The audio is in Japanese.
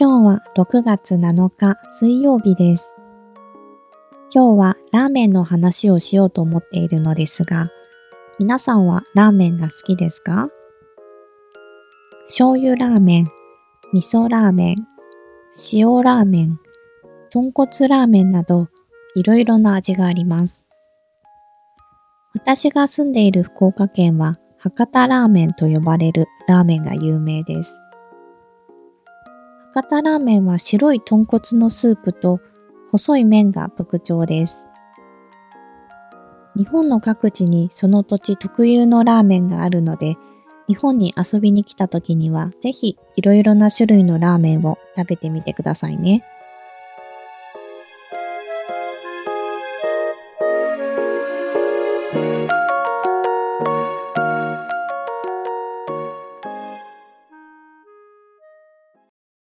今日は6月7日水曜日です。今日はラーメンの話をしようと思っているのですが、皆さんはラーメンが好きですか？醤油ラーメン、味噌ラーメン、塩ラーメン、豚骨ラーメンなどいろいろな味があります。私が住んでいる福岡県は博多ラーメンと呼ばれるラーメンが有名です。博多ラーメンは白い豚骨のスープと細い麺が特徴です。日本の各地にその土地特有のラーメンがあるので、日本に遊びに来た時にはぜひいろいろな種類のラーメンを食べてみてくださいね。